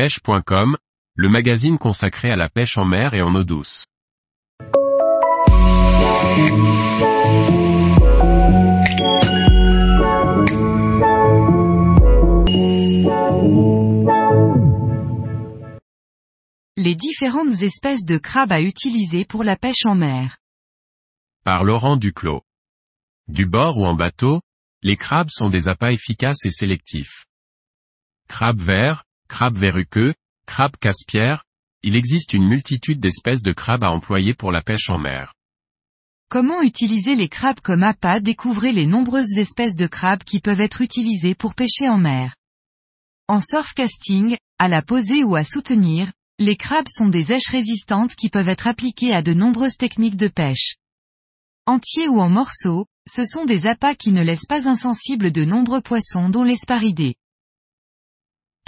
pêche.com, le magazine consacré à la pêche en mer et en eau douce. Les différentes espèces de crabes à utiliser pour la pêche en mer. Par Laurent Duclos. Du bord ou en bateau, les crabes sont des appâts efficaces et sélectifs. Crabe vert, crabe verruqueux, crabe casse-pierre, il existe une multitude d'espèces de crabes à employer pour la pêche en mer. Comment utiliser les crabes comme appât Découvrez les nombreuses espèces de crabes qui peuvent être utilisées pour pêcher en mer? En surfcasting, à la poser ou à soutenir, les crabes sont des èches résistantes qui peuvent être appliquées à de nombreuses techniques de pêche. Entiers ou en morceaux, ce sont des appâts qui ne laissent pas insensibles de nombreux poissons dont l'esparidé.